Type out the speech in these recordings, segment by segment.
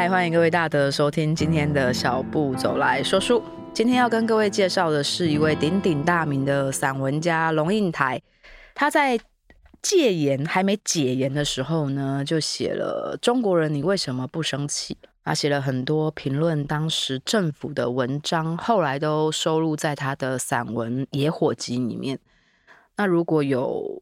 嗨，欢迎各位大德收听今天的小步走来说书。今天要跟各位介绍的是一位鼎鼎大名的散文家龙应台。他在戒严还没解严的时候呢，就写了《中国人，你为什么不生气》啊，写了很多评论当时政府的文章，后来都收录在他的散文《野火集》里面。那如果有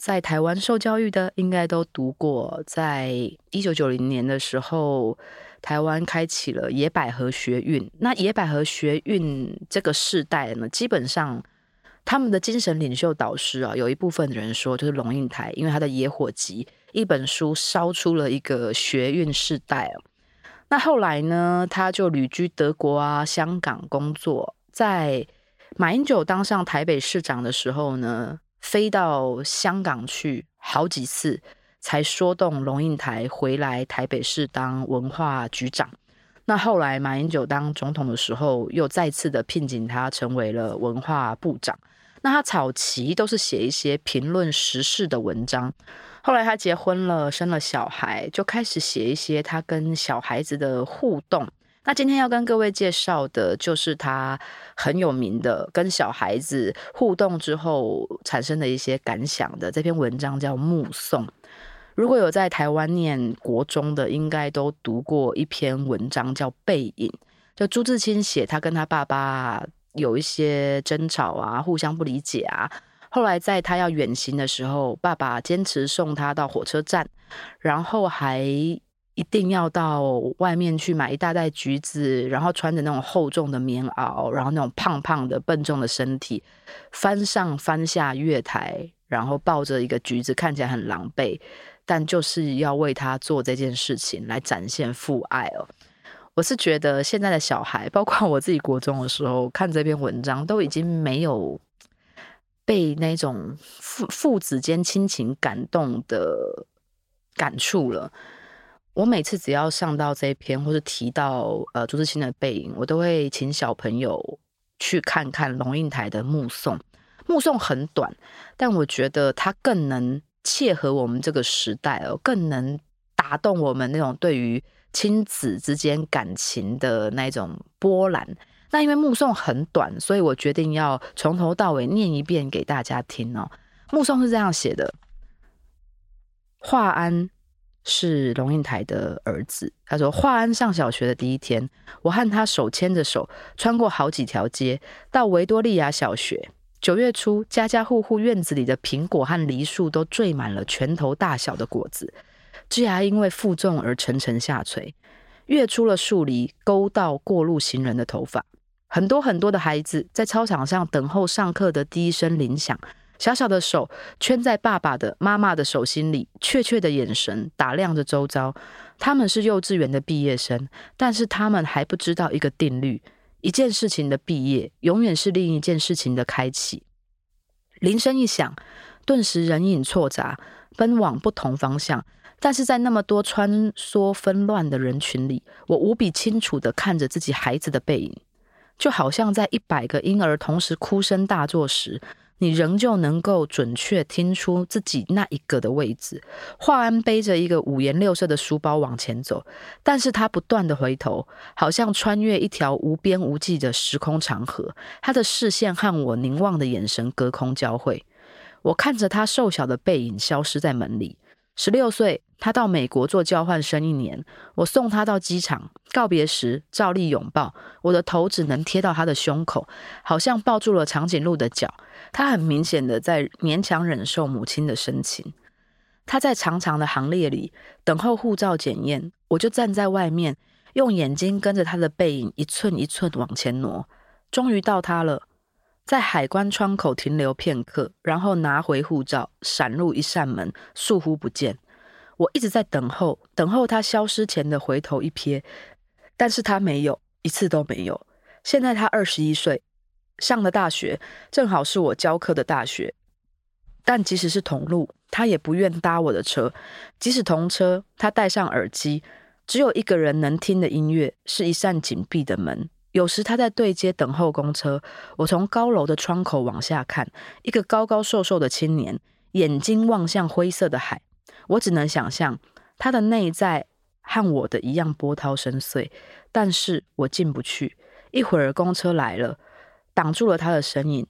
在台湾受教育的应该都读过，在一九九零年的时候，台湾开启了野百合学运。那野百合学运这个世代呢，基本上他们的精神领袖导师啊，有一部分人说就是龙应台，因为他的《野火集》一本书烧出了一个学运世代。那后来呢，他就旅居德国啊、香港工作，在马英九当上台北市长的时候呢。飞到香港去好几次，才说动龙应台回来台北市当文化局长。那后来马英九当总统的时候，又再次的聘请他成为了文化部长。那他早期都是写一些评论时事的文章，后来他结婚了，生了小孩，就开始写一些他跟小孩子的互动。那今天要跟各位介绍的，就是他很有名的跟小孩子互动之后产生的一些感想的这篇文章，叫《目送》。如果有在台湾念国中的，应该都读过一篇文章，叫《背影》，就朱自清写他跟他爸爸有一些争吵啊，互相不理解啊。后来在他要远行的时候，爸爸坚持送他到火车站，然后还。一定要到外面去买一大袋橘子，然后穿着那种厚重的棉袄，然后那种胖胖的笨重的身体，翻上翻下月台，然后抱着一个橘子，看起来很狼狈，但就是要为他做这件事情来展现父爱哦。我是觉得现在的小孩，包括我自己国中的时候看这篇文章，都已经没有被那种父父子间亲情感动的感触了。我每次只要上到这一篇，或是提到呃朱自清的背影，我都会请小朋友去看看龙应台的《目送》。《目送》很短，但我觉得它更能切合我们这个时代哦，更能打动我们那种对于亲子之间感情的那种波澜。那因为《目送》很短，所以我决定要从头到尾念一遍给大家听哦。《目送》是这样写的：华安。是龙应台的儿子。他说：“华安上小学的第一天，我和他手牵着手，穿过好几条街，到维多利亚小学。九月初，家家户户院子里的苹果和梨树都缀满了拳头大小的果子，枝芽因为负重而沉沉下垂。跃出了树篱，勾到过路行人的头发。很多很多的孩子在操场上等候上课的第一声铃响。”小小的手圈在爸爸的、妈妈的手心里，怯怯的眼神打量着周遭。他们是幼稚园的毕业生，但是他们还不知道一个定律：一件事情的毕业，永远是另一件事情的开启。铃声一响，顿时人影错杂，奔往不同方向。但是在那么多穿梭纷乱的人群里，我无比清楚地看着自己孩子的背影，就好像在一百个婴儿同时哭声大作时。你仍旧能够准确听出自己那一个的位置。华安背着一个五颜六色的书包往前走，但是他不断的回头，好像穿越一条无边无际的时空长河。他的视线和我凝望的眼神隔空交汇。我看着他瘦小的背影消失在门里。十六岁，他到美国做交换生一年。我送他到机场，告别时照例拥抱，我的头只能贴到他的胸口，好像抱住了长颈鹿的脚。他很明显的在勉强忍受母亲的深情。他在长长的行列里等候护照检验，我就站在外面，用眼睛跟着他的背影一寸一寸往前挪。终于到他了。在海关窗口停留片刻，然后拿回护照，闪入一扇门，倏忽不见。我一直在等候，等候他消失前的回头一瞥，但是他没有，一次都没有。现在他二十一岁，上的大学正好是我教课的大学，但即使是同路，他也不愿搭我的车；即使同车，他戴上耳机，只有一个人能听的音乐，是一扇紧闭的门。有时他在对街等候公车，我从高楼的窗口往下看，一个高高瘦瘦的青年，眼睛望向灰色的海。我只能想象他的内在和我的一样波涛深邃，但是我进不去。一会儿公车来了，挡住了他的身影。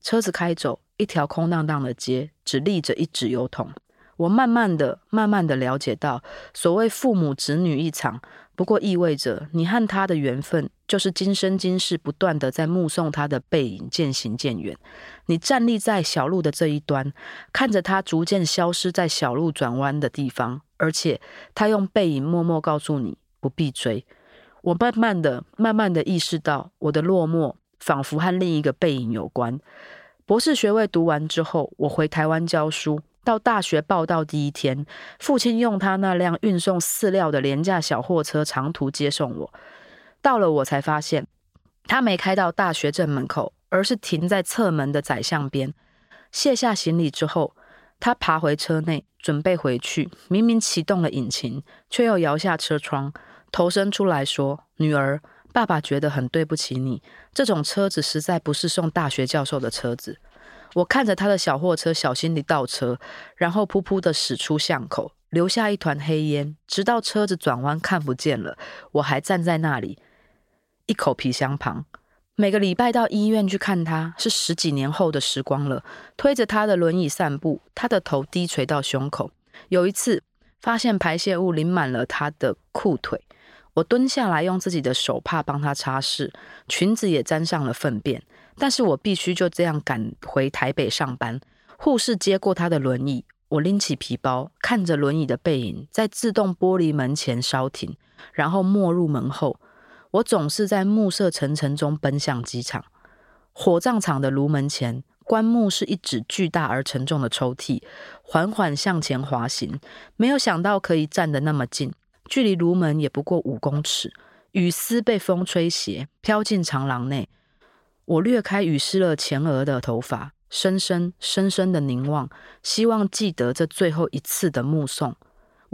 车子开走，一条空荡荡的街，只立着一纸邮筒。我慢慢的、慢慢的了解到，所谓父母子女一场，不过意味着你和他的缘分，就是今生今世不断的在目送他的背影渐行渐远。你站立在小路的这一端，看着他逐渐消失在小路转弯的地方，而且他用背影默默告诉你不必追。我慢慢的、慢慢的意识到，我的落寞仿佛和另一个背影有关。博士学位读完之后，我回台湾教书。到大学报到第一天，父亲用他那辆运送饲料的廉价小货车长途接送我。到了，我才发现他没开到大学正门口，而是停在侧门的窄巷边。卸下行李之后，他爬回车内，准备回去。明明启动了引擎，却又摇下车窗，头伸出来说：“女儿，爸爸觉得很对不起你。这种车子实在不是送大学教授的车子。”我看着他的小货车小心地倒车，然后噗噗地驶出巷口，留下一团黑烟，直到车子转弯看不见了，我还站在那里，一口皮箱旁。每个礼拜到医院去看他，是十几年后的时光了。推着他的轮椅散步，他的头低垂到胸口。有一次，发现排泄物淋满了他的裤腿，我蹲下来用自己的手帕帮他擦拭，裙子也沾上了粪便。但是我必须就这样赶回台北上班。护士接过他的轮椅，我拎起皮包，看着轮椅的背影在自动玻璃门前稍停，然后没入门后。我总是在暮色沉沉中奔向机场。火葬场的炉门前，棺木是一指巨大而沉重的抽屉，缓缓向前滑行。没有想到可以站得那么近，距离炉门也不过五公尺。雨丝被风吹斜，飘进长廊内。我掠开雨湿了前额的头发，深深深深的凝望，希望记得这最后一次的目送。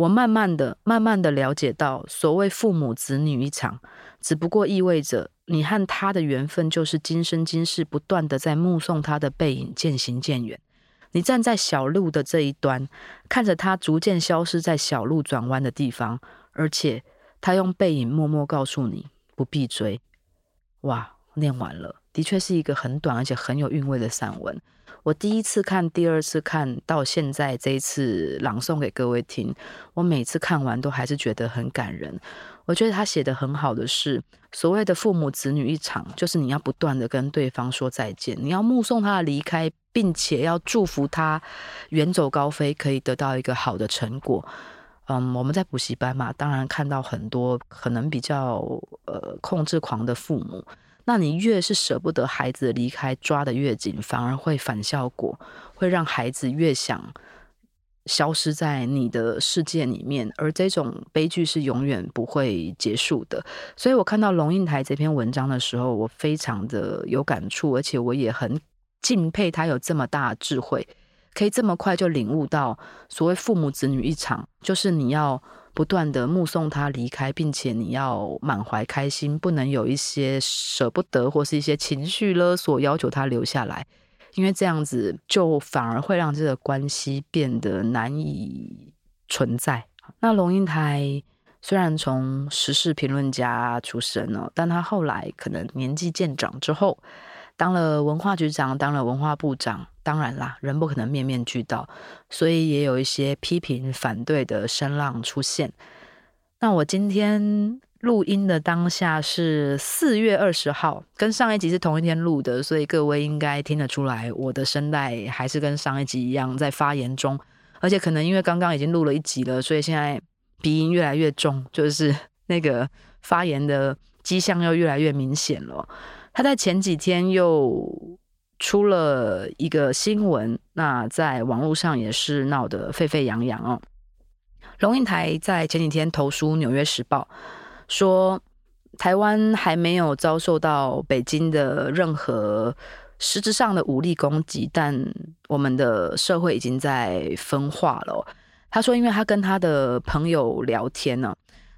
我慢慢的、慢慢的了解到，所谓父母子女一场，只不过意味着你和他的缘分，就是今生今世不断的在目送他的背影渐行渐远。你站在小路的这一端，看着他逐渐消失在小路转弯的地方，而且他用背影默默告诉你不必追。哇，念完了。的确是一个很短而且很有韵味的散文。我第一次看，第二次看到现在这一次朗诵给各位听，我每次看完都还是觉得很感人。我觉得他写得很好的是，所谓的父母子女一场，就是你要不断的跟对方说再见，你要目送他的离开，并且要祝福他远走高飞，可以得到一个好的成果。嗯，我们在补习班嘛，当然看到很多可能比较呃控制狂的父母。那你越是舍不得孩子离开，抓得越紧，反而会反效果，会让孩子越想消失在你的世界里面，而这种悲剧是永远不会结束的。所以我看到龙应台这篇文章的时候，我非常的有感触，而且我也很敬佩他有这么大智慧，可以这么快就领悟到所谓父母子女一场，就是你要。不断的目送他离开，并且你要满怀开心，不能有一些舍不得或是一些情绪勒索，要求他留下来，因为这样子就反而会让这个关系变得难以存在。那龙应台虽然从时事评论家出身哦，但他后来可能年纪渐长之后，当了文化局长，当了文化部长。当然啦，人不可能面面俱到，所以也有一些批评反对的声浪出现。那我今天录音的当下是四月二十号，跟上一集是同一天录的，所以各位应该听得出来，我的声带还是跟上一集一样在发炎中，而且可能因为刚刚已经录了一集了，所以现在鼻音越来越重，就是 那个发炎的迹象又越来越明显了。他在前几天又。出了一个新闻，那在网络上也是闹得沸沸扬扬哦。龙应台在前几天投书《纽约时报》，说台湾还没有遭受到北京的任何实质上的武力攻击，但我们的社会已经在分化了。他说，因为他跟他的朋友聊天呢，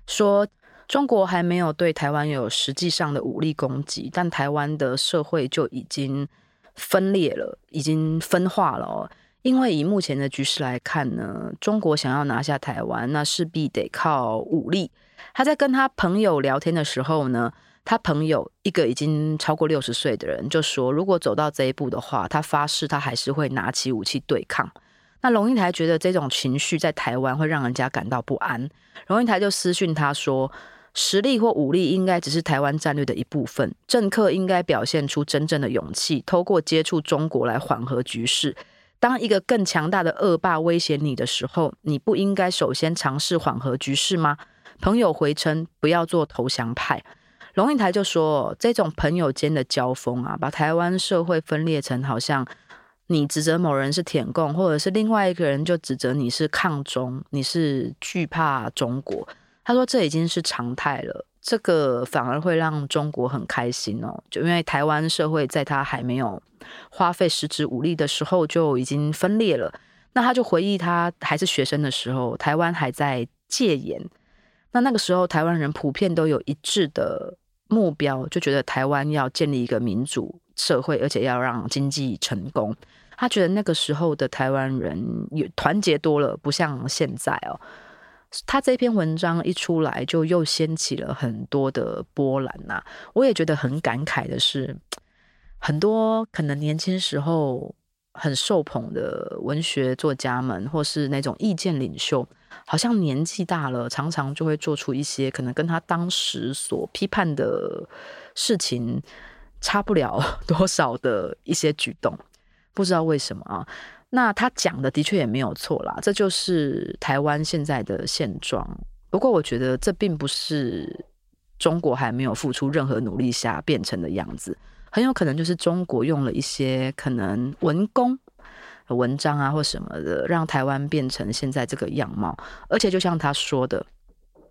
说中国还没有对台湾有实际上的武力攻击，但台湾的社会就已经。分裂了，已经分化了。因为以目前的局势来看呢，中国想要拿下台湾，那势必得靠武力。他在跟他朋友聊天的时候呢，他朋友一个已经超过六十岁的人就说，如果走到这一步的话，他发誓他还是会拿起武器对抗。那龙应台觉得这种情绪在台湾会让人家感到不安，龙应台就私讯他说，实力或武力应该只是台湾战略的一部分，政客应该表现出真正的勇气，透过接触中国来缓和局势。当一个更强大的恶霸威胁你的时候，你不应该首先尝试缓和局势吗？朋友回称不要做投降派。龙应台就说，这种朋友间的交锋啊，把台湾社会分裂成好像。你指责某人是舔共，或者是另外一个人就指责你是抗中，你是惧怕中国。他说这已经是常态了，这个反而会让中国很开心哦，就因为台湾社会在他还没有花费实质武力的时候就已经分裂了。那他就回忆他还是学生的时候，台湾还在戒严，那那个时候台湾人普遍都有一致的目标，就觉得台湾要建立一个民主社会，而且要让经济成功。他觉得那个时候的台湾人也团结多了，不像现在哦。他这篇文章一出来，就又掀起了很多的波澜呐。我也觉得很感慨的是，很多可能年轻时候很受捧的文学作家们，或是那种意见领袖，好像年纪大了，常常就会做出一些可能跟他当时所批判的事情差不了 多少的一些举动。不知道为什么啊？那他讲的的确也没有错啦，这就是台湾现在的现状。不过我觉得这并不是中国还没有付出任何努力下变成的样子，很有可能就是中国用了一些可能文工、文章啊或什么的，让台湾变成现在这个样貌。而且就像他说的，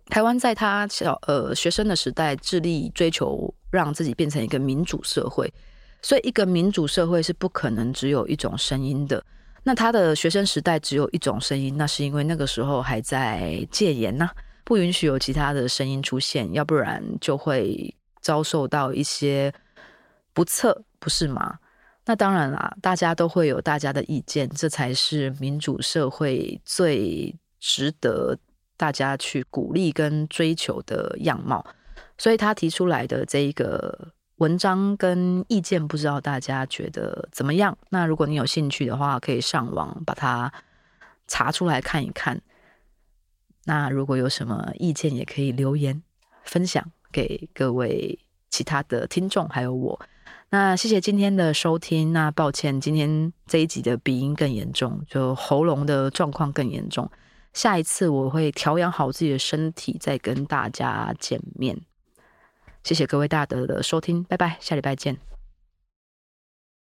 台湾在他小呃学生的时代致力追求让自己变成一个民主社会。所以，一个民主社会是不可能只有一种声音的。那他的学生时代只有一种声音，那是因为那个时候还在戒严呐，不允许有其他的声音出现，要不然就会遭受到一些不测，不是吗？那当然啦，大家都会有大家的意见，这才是民主社会最值得大家去鼓励跟追求的样貌。所以他提出来的这一个。文章跟意见，不知道大家觉得怎么样？那如果你有兴趣的话，可以上网把它查出来看一看。那如果有什么意见，也可以留言分享给各位其他的听众，还有我。那谢谢今天的收听。那抱歉，今天这一集的鼻音更严重，就喉咙的状况更严重。下一次我会调养好自己的身体，再跟大家见面。谢谢各位大德的收听，拜拜，下礼拜见。